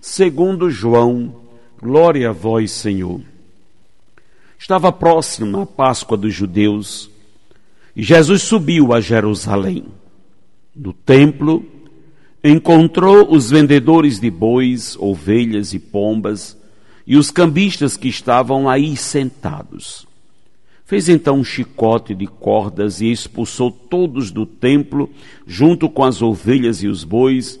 segundo João. Glória a vós, Senhor. Estava próxima a Páscoa dos judeus e Jesus subiu a Jerusalém. No templo, encontrou os vendedores de bois, ovelhas e pombas e os cambistas que estavam aí sentados. Fez então um chicote de cordas e expulsou todos do templo, junto com as ovelhas e os bois,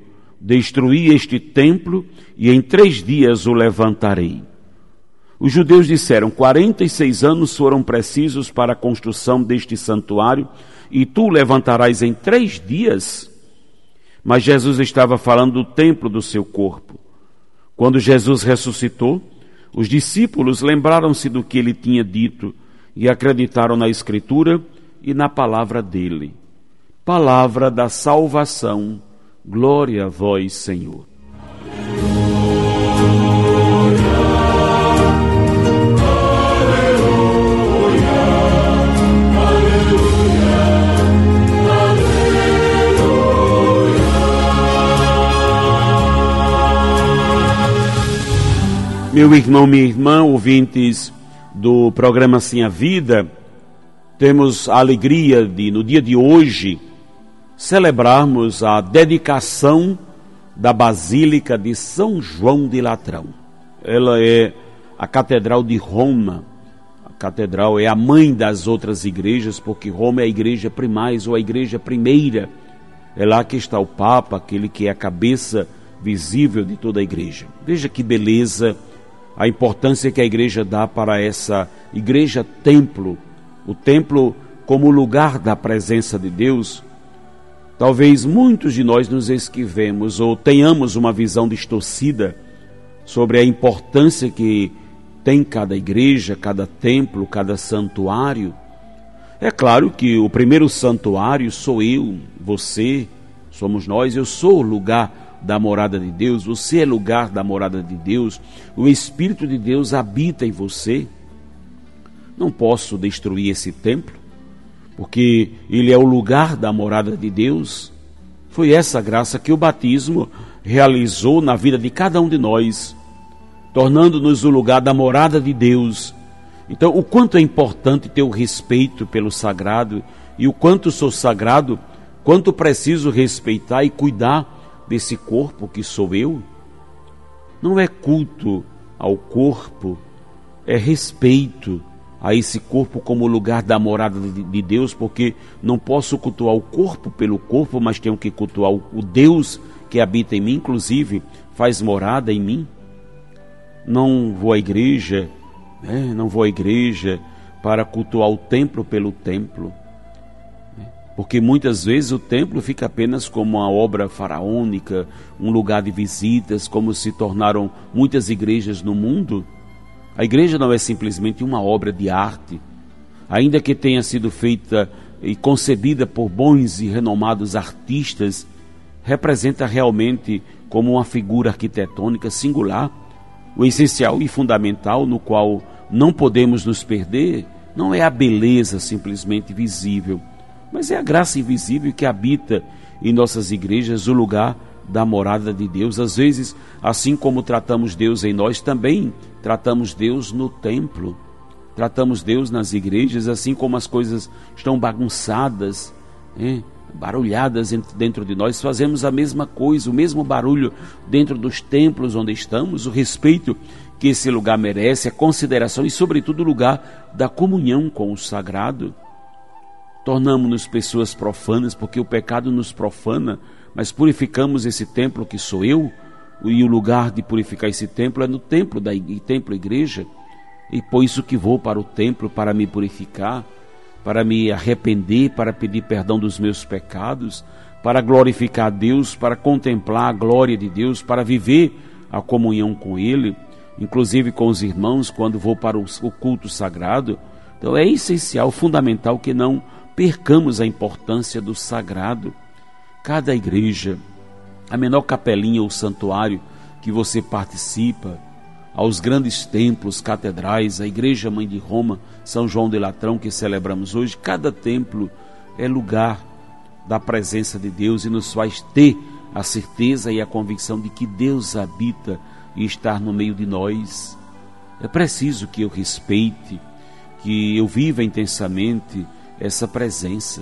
Destruí este templo e em três dias o levantarei. Os judeus disseram: 46 anos foram precisos para a construção deste santuário e tu o levantarás em três dias? Mas Jesus estava falando do templo do seu corpo. Quando Jesus ressuscitou, os discípulos lembraram-se do que ele tinha dito e acreditaram na Escritura e na palavra dele. Palavra da salvação. Glória a vós, Senhor. Meu irmão, minha irmã, ouvintes do programa Sim a Vida, temos a alegria de, no dia de hoje, celebrarmos a dedicação da Basílica de São João de Latrão. Ela é a Catedral de Roma. A catedral é a mãe das outras igrejas, porque Roma é a igreja primais ou a igreja primeira. É lá que está o Papa, aquele que é a cabeça visível de toda a igreja. Veja que beleza a importância que a igreja dá para essa igreja templo, o templo como lugar da presença de Deus, talvez muitos de nós nos esquivemos ou tenhamos uma visão distorcida sobre a importância que tem cada igreja, cada templo, cada santuário. É claro que o primeiro santuário sou eu, você, somos nós, eu sou o lugar da morada de Deus, você é lugar da morada de Deus, o Espírito de Deus habita em você. Não posso destruir esse templo, porque ele é o lugar da morada de Deus. Foi essa graça que o batismo realizou na vida de cada um de nós, tornando-nos o lugar da morada de Deus. Então, o quanto é importante ter o respeito pelo sagrado e o quanto sou sagrado, quanto preciso respeitar e cuidar desse corpo que sou eu, não é culto ao corpo, é respeito a esse corpo como lugar da morada de Deus, porque não posso cultuar o corpo pelo corpo, mas tenho que cultuar o Deus que habita em mim, inclusive faz morada em mim. Não vou à igreja, né? não vou à igreja para cultuar o templo pelo templo porque muitas vezes o templo fica apenas como uma obra faraônica, um lugar de visitas, como se tornaram muitas igrejas no mundo. A igreja não é simplesmente uma obra de arte, ainda que tenha sido feita e concebida por bons e renomados artistas, representa realmente como uma figura arquitetônica singular. O essencial e fundamental no qual não podemos nos perder não é a beleza simplesmente visível, mas é a graça invisível que habita em nossas igrejas, o lugar da morada de Deus. Às vezes, assim como tratamos Deus em nós, também tratamos Deus no templo. Tratamos Deus nas igrejas, assim como as coisas estão bagunçadas. Né? barulhadas dentro de nós, fazemos a mesma coisa, o mesmo barulho dentro dos templos onde estamos, o respeito que esse lugar merece, a consideração e, sobretudo, o lugar da comunhão com o sagrado. Tornamos-nos pessoas profanas, porque o pecado nos profana, mas purificamos esse templo que sou eu, e o lugar de purificar esse templo é no templo da templo igreja, e por isso que vou para o templo para me purificar para me arrepender, para pedir perdão dos meus pecados, para glorificar a Deus, para contemplar a glória de Deus, para viver a comunhão com Ele, inclusive com os irmãos, quando vou para o culto sagrado. Então é essencial, fundamental que não percamos a importância do sagrado. Cada igreja, a menor capelinha ou santuário que você participa, aos grandes templos, catedrais, a Igreja Mãe de Roma, São João de Latrão, que celebramos hoje, cada templo é lugar da presença de Deus e nos faz ter a certeza e a convicção de que Deus habita e está no meio de nós. É preciso que eu respeite, que eu viva intensamente essa presença.